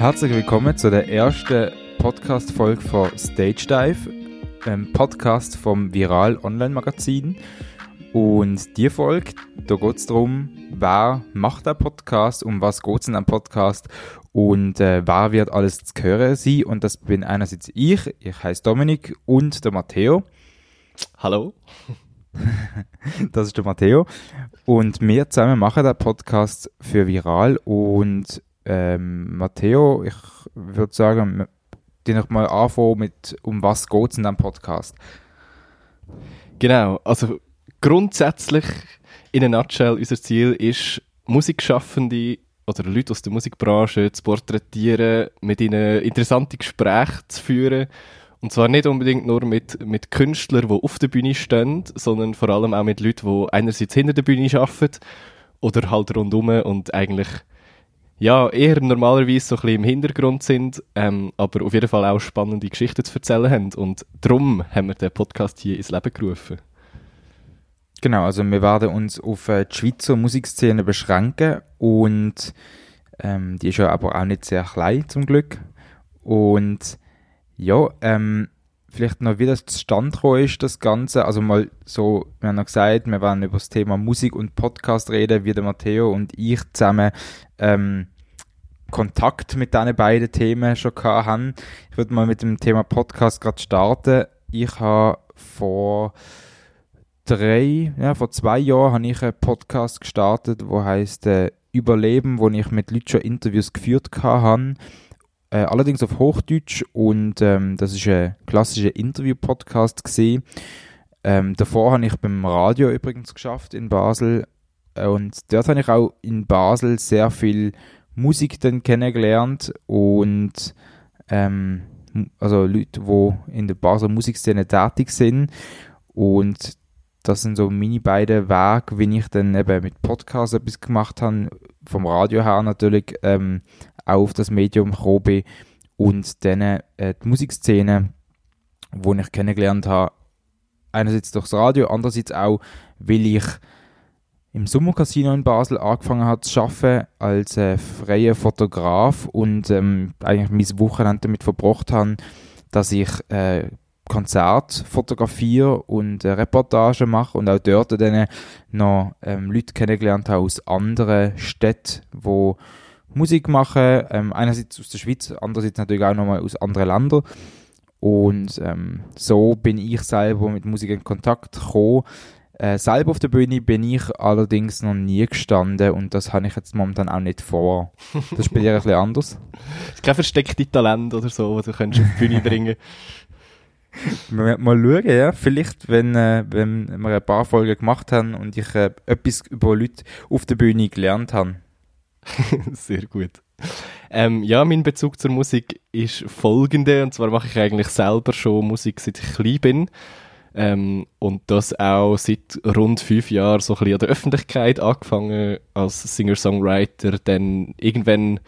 Herzlich willkommen zu der ersten Podcast-Folge von Stage Dive, einem Podcast vom Viral Online-Magazin. Und die Folge, da geht es darum, wer macht der Podcast, um was geht es in einem Podcast und äh, wer wird alles zu hören sein. Und das bin einerseits ich, ich heiße Dominik und der Matteo. Hallo. das ist der Matteo. Und wir zusammen machen den Podcast für Viral. Und ähm, Matteo, ich würde sagen, die noch mal anfangen mit, um was geht es in diesem Podcast? Genau, also grundsätzlich in a nutshell, unser Ziel ist, Musikschaffende oder Leute aus der Musikbranche zu porträtieren, mit ihnen interessante Gespräche zu führen. Und zwar nicht unbedingt nur mit, mit Künstlern, die auf der Bühne stehen, sondern vor allem auch mit Leuten, die einerseits hinter der Bühne arbeiten oder halt rundum und eigentlich ja, eher normalerweise so ein bisschen im Hintergrund sind, ähm, aber auf jeden Fall auch spannende Geschichten zu erzählen haben. Und darum haben wir den Podcast hier ins Leben gerufen. Genau, also wir werden uns auf äh, die Schweizer Musikszene beschränken und ähm, die ist ja aber auch nicht sehr klein zum Glück. Und ja, ähm, vielleicht noch, wie das zustande gekommen ist, das Ganze. Also mal so, wir haben noch gesagt, wir werden über das Thema Musik und Podcast reden, wie der Matteo und ich zusammen ähm, Kontakt mit diesen beiden Themen schon haben. Ich würde mal mit dem Thema Podcast gerade starten. Ich habe vor drei, ja, vor zwei Jahren habe ich einen Podcast gestartet, wo heißt äh, Überleben, wo ich mit Leuten schon Interviews geführt habe äh, allerdings auf Hochdeutsch und ähm, das ist ein klassischer Interview-Podcast gesehen. Ähm, davor habe ich beim Radio übrigens geschafft in Basel äh, und dort habe ich auch in Basel sehr viel Musik dann kennengelernt und ähm, also Leute, die in der Basler Musikszene tätig sind und das sind so meine beiden Wege, wie ich dann eben mit Podcasts etwas gemacht habe, vom Radio her natürlich, ähm, auch auf das Medium gekommen bin und dann äh, die Musikszene, wo ich kennengelernt habe, einerseits durchs Radio, andererseits auch, weil ich im Sommercasino in Basel angefangen habe zu arbeiten als äh, freier Fotograf und ähm, eigentlich mein Wochenende damit verbracht habe, dass ich äh, Konzert fotografiere und äh, Reportage mache und auch dort dann noch ähm, Leute kennengelernt habe aus anderen Städten, wo Musik machen, ähm, einerseits aus der Schweiz, andererseits natürlich auch nochmal aus anderen Ländern. Und ähm, so bin ich selber mit Musik in Kontakt gekommen. Äh, selber auf der Bühne bin ich allerdings noch nie gestanden und das habe ich jetzt momentan auch nicht vor. Das ist bei dir ein bisschen anders. Das ist kein verstecktes Talent oder so, das du könntest auf die Bühne bringen mal, mal schauen, ja. Vielleicht, wenn, äh, wenn wir ein paar Folgen gemacht haben und ich äh, etwas über Leute auf der Bühne gelernt habe. Sehr gut. Ähm, ja, mein Bezug zur Musik ist folgende, und zwar mache ich eigentlich selber schon Musik, seit ich klein bin. Ähm, und das auch seit rund fünf Jahren so ein bisschen an der Öffentlichkeit angefangen als Singer-Songwriter, dann irgendwann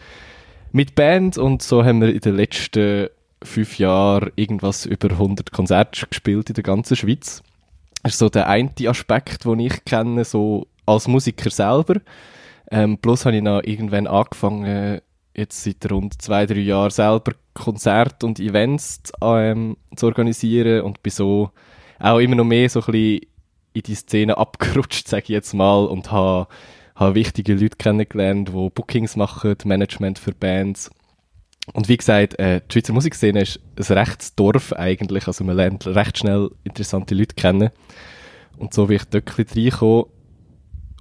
mit Band und so haben wir in den letzten fünf Jahren irgendwas über 100 Konzerte gespielt in der ganzen Schweiz. Das ist so der eine Aspekt, den ich kenne, so als Musiker selber. Ähm, plus habe ich noch irgendwann angefangen, jetzt seit rund zwei, drei Jahren selber Konzerte und Events ähm, zu organisieren und bin so auch immer noch mehr so ein bisschen in die Szene abgerutscht, sage ich jetzt mal, und habe, habe wichtige Leute kennengelernt, die Bookings machen, Management für Bands. Und wie gesagt, äh, die Schweizer Musikszene ist ein rechtes Dorf eigentlich, also man lernt recht schnell interessante Leute kennen. Und so wie ich dort ein bisschen reinkomme,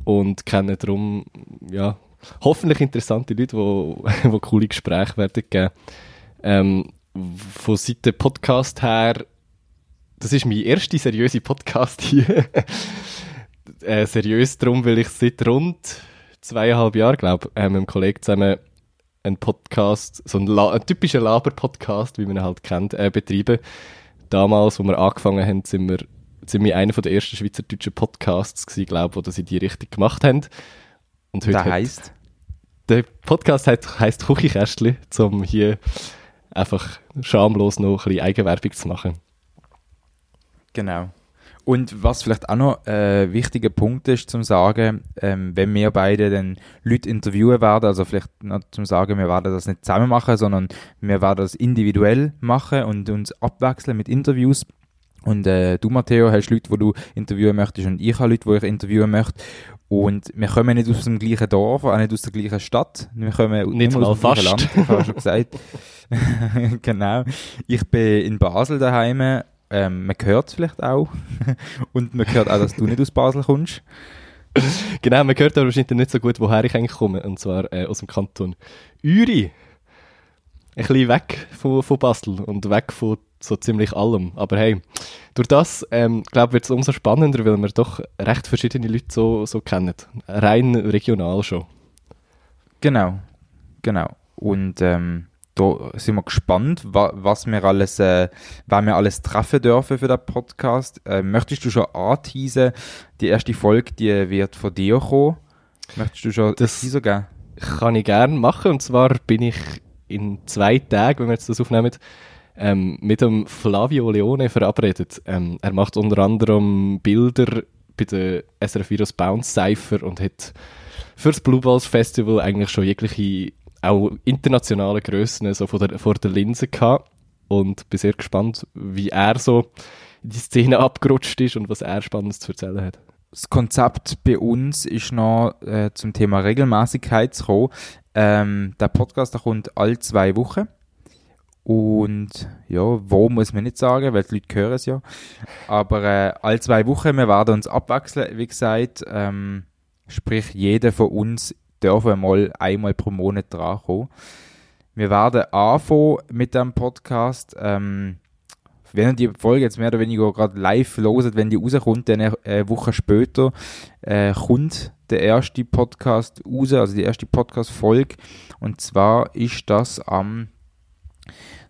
und kenne darum, ja, hoffentlich interessante Leute, die, die coole Gespräche werden geben. Ähm, von Seite Podcast her, das ist mein erster seriöser Podcast hier. äh, seriös darum, weil ich seit rund zweieinhalb Jahren, glaube ich, äh, mit einem Kollegen zusammen einen Podcast, so einen, La einen typischen Laber-Podcast, wie man ihn halt kennt, äh, betreiben. Damals, wo wir angefangen haben, sind wir ziemlich einer der ersten schweizerdeutschen Podcasts gewesen, glaube ich, die das in die Richtung gemacht haben. Und heute heisst? Der Podcast heisst, heisst Küchenkästchen, um hier einfach schamlos noch ein bisschen Eigenwerbung zu machen. Genau. Und was vielleicht auch noch ein äh, wichtiger Punkt ist zum sagen, ähm, wenn wir beide dann Leute interviewen werden, also vielleicht noch zum sagen, wir werden das nicht zusammen machen, sondern wir werden das individuell machen und uns abwechseln mit Interviews. Und äh, du, Matteo, hast Leute, die du interviewen möchtest und ich habe Leute, die ich interviewen möchte. Und wir kommen nicht aus dem gleichen Dorf, auch nicht aus der gleichen Stadt. Wir kommen nicht mal aus dem fast. Land, ich habe schon gesagt. genau. Ich bin in Basel daheim. Ähm, man hört es vielleicht auch. und man hört auch, dass du nicht aus Basel kommst. genau, man hört aber wahrscheinlich nicht so gut, woher ich eigentlich komme. Und zwar äh, aus dem Kanton Uri. Ein bisschen weg von, von Basel und weg von so ziemlich allem. Aber hey, durch das, ähm, glaube wird es umso spannender, weil wir doch recht verschiedene Leute so, so kennen. Rein regional schon. Genau, genau. Und ähm, da sind wir gespannt, wa was wir alles, äh, wann wir alles treffen dürfen für den Podcast. Äh, möchtest du schon anteasen, die erste Folge, die wird von dir kommen? Möchtest du schon das Teaser geben? Kann ich gerne machen. Und zwar bin ich in zwei Tagen, wenn wir jetzt das aufnehmen, ähm, mit dem Flavio Leone verabredet. Ähm, er macht unter anderem Bilder bei der SRF Virus Bounce Cypher und hat für das Blue Balls Festival eigentlich schon jegliche auch internationale Grössen so vor der, vor der Linse gehabt und bin sehr gespannt, wie er so in die Szene abgerutscht ist und was er Spannendes zu erzählen hat. Das Konzept bei uns ist noch äh, zum Thema Regelmäßigkeit zu kommen. Ähm, der Podcast der kommt alle zwei Wochen. Und ja, wo muss man nicht sagen, weil die Leute hören es ja. Aber äh, alle zwei Wochen, wir werden uns abwechseln, wie gesagt. Ähm, sprich, jeder von uns dürfen mal einmal pro Monat drankommen. Wir werden anfangen mit dem Podcast. Ähm, wenn ihr die Folge jetzt mehr oder weniger gerade live loset, wenn die rauskommt, dann eine Woche später äh, kommt der erste Podcast raus, also die erste Podcast-Folge. Und zwar ist das am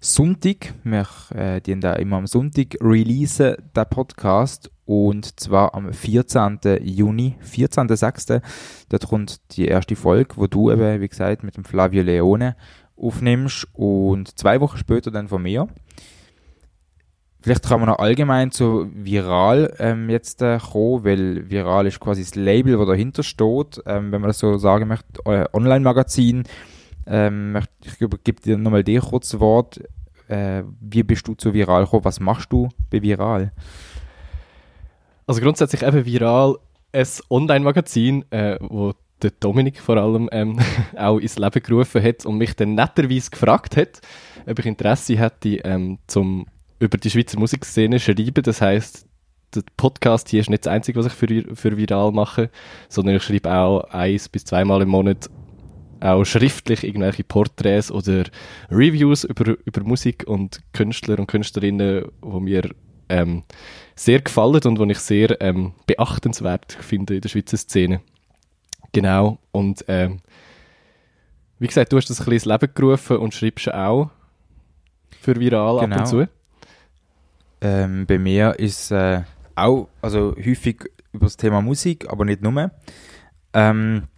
Sonntag. Wir äh, die da immer am Sonntag releasen, der Podcast. Und zwar am 14. Juni, 14.06. Dort kommt die erste Folge, wo du eben, wie gesagt, mit dem Flavio Leone aufnimmst. Und zwei Wochen später dann von mir. Vielleicht kann man noch allgemein zu Viral ähm, jetzt äh, kommen, weil Viral ist quasi das Label, das dahinter steht, ähm, wenn man das so sagen möchte, äh, Online-Magazin. Ähm, ich gebe dir nochmal dir kurz Wort. Äh, wie bist du zu Viral gekommen? Was machst du bei Viral? Also grundsätzlich eben Viral, ein Online-Magazin, äh, wo der Dominik vor allem ähm, auch ins Leben gerufen hat und mich dann netterweise gefragt hat, ob ich Interesse hätte, ähm, zum über die Schweizer Musikszene schreiben. Das heißt, der Podcast hier ist nicht das Einzige, was ich für, für viral mache, sondern ich schreibe auch eins bis zweimal im Monat auch schriftlich irgendwelche Porträts oder Reviews über, über Musik und Künstler und Künstlerinnen, wo mir ähm, sehr gefallen und wo ich sehr ähm, beachtenswert finde in der Schweizer Szene. Genau, und ähm, wie gesagt, du hast das ein bisschen ins Leben gerufen und schreibst auch für viral genau. ab und zu. Ähm, bei mir ist äh, auch, also häufig über das Thema Musik, aber nicht nur. Ähm,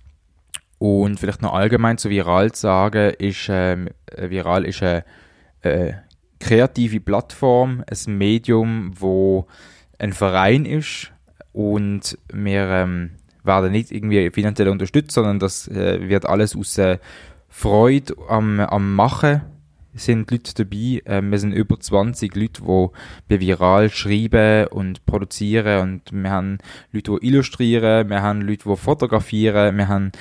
und vielleicht noch allgemein zu Viral zu sagen, ist, ähm, Viral ist eine, eine kreative Plattform, ein Medium, wo ein Verein ist und wir ähm, werden nicht irgendwie finanziell unterstützt, sondern das äh, wird alles aus äh, Freude am, am Machen sind Leute dabei. Ähm, wir sind über 20 Leute, die Viral schreiben und produzieren und wir haben Leute, die illustrieren, wir haben Leute, die fotografieren, wir haben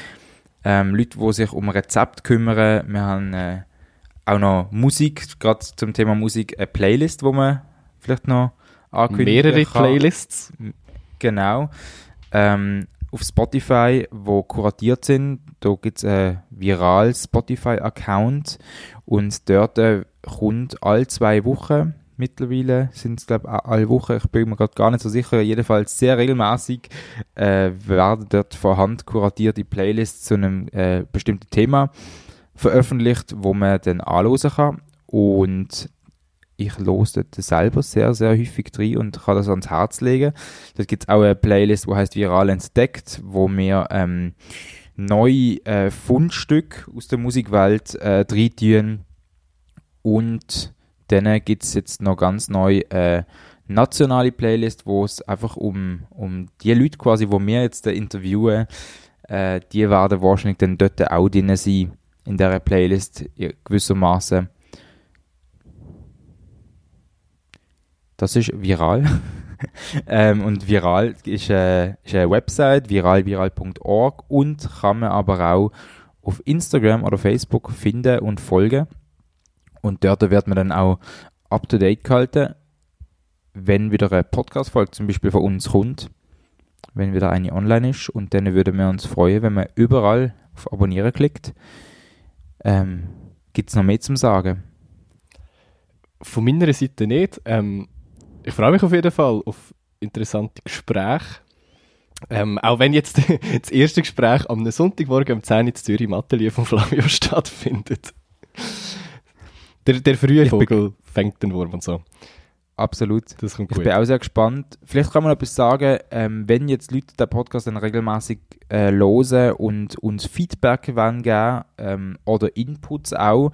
ähm, Leute, die sich um Rezept kümmern, wir haben äh, auch noch Musik, gerade zum Thema Musik, eine Playlist, wo man vielleicht noch ankündigen Mehrere kann. Playlists. Genau. Ähm, auf Spotify, wo kuratiert sind. Da gibt es einen viral Spotify-Account und dort äh, kommt alle zwei Wochen mittlerweile sind es glaube ich alle Wochen, ich bin mir gerade gar nicht so sicher, jedenfalls sehr regelmäßig äh, werden dort von Hand kuratierte Playlists zu einem äh, bestimmten Thema veröffentlicht, wo man dann anhören kann. Und ich los dort selber sehr, sehr häufig drin und kann das ans Herz legen. Dort gibt es auch eine Playlist, die heißt Viral Entdeckt, wo wir ähm, neue äh, Fundstücke aus der Musikwelt äh, reintun. Und dann gibt es jetzt noch ganz neu äh, nationale Playlist, wo es einfach um, um die Leute quasi, wo wir jetzt interviewen, äh, die werden wahrscheinlich dann dort auch drin sein, in dieser Playlist gewissermaßen. Das ist viral. ähm, und viral ist, äh, ist eine Website, viralviral.org und kann man aber auch auf Instagram oder Facebook finden und folgen. Und dort wird man dann auch up to date gehalten, wenn wieder eine Podcast-Folge zum Beispiel von uns kommt, wenn wieder eine online ist. Und dann würden wir uns freuen, wenn man überall auf Abonnieren klickt. Ähm, Gibt es noch mehr zum Sagen? Von meiner Seite nicht. Ähm, ich freue mich auf jeden Fall auf interessante Gespräche. Ähm, auch wenn jetzt das erste Gespräch am Sonntagmorgen um 10 Uhr in Zürich im Atelier von Flavio stattfindet. Der, der frühe Vogel fängt den Wurm und so. Absolut. Das kommt ich gut. bin auch sehr gespannt. Vielleicht kann man noch etwas sagen, ähm, wenn jetzt Leute den Podcast dann regelmäßig äh, hören und uns Feedback wollen geben ähm, oder Inputs auch,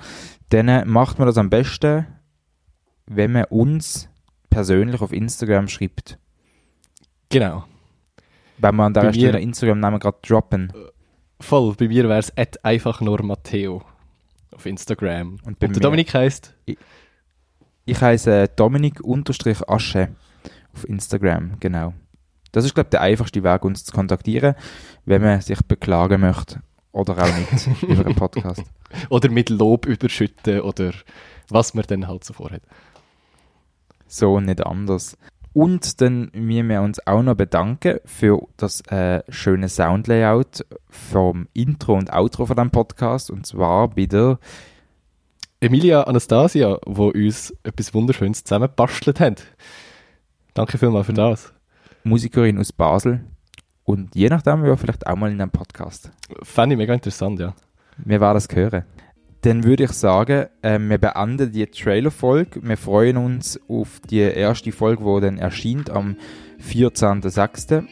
dann macht man das am besten, wenn man uns persönlich auf Instagram schreibt. Genau. Wenn wir an der Stelle Instagram-Namen gerade droppen. Voll, bei mir wäre es einfach nur Matteo auf Instagram. Und, Und der Dominik heißt? Ich, heiße Dominik unterstrich Asche auf Instagram, genau. Das ist, glaube ich, der einfachste Weg, uns zu kontaktieren, wenn man sich beklagen möchte oder auch nicht über einen Podcast. Oder mit Lob überschütten oder was man dann halt so vorhat. So nicht anders. Und dann müssen wir uns auch noch bedanken für das äh, schöne Soundlayout vom Intro und Outro von dem Podcast. Und zwar bei der Emilia Anastasia, wo uns etwas Wunderschönes zusammenbastelt hat. Danke vielmals für das. Musikerin aus Basel. Und je nachdem, wir vielleicht auch mal in einem Podcast. Fände ich mega interessant, ja. Wir werden das hören. Dann würde ich sagen, äh, wir beenden die Trailer-Folge. Wir freuen uns auf die erste Folge, die dann erscheint am 14.06.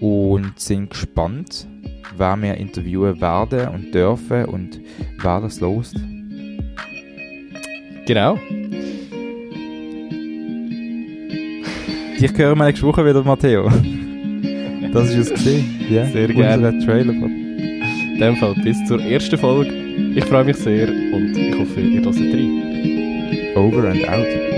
Und sind gespannt, wer wir interviewen werden und dürfen und wer das lost. Genau. Ich höre mal nächste Woche wieder, Matteo. Das ist es gesehen. Ja, sehr gerne. Trailer. In dem Fall bis zur ersten Folge. Ich freue mich sehr und ich hoffe, ihr hört rein. Over and out.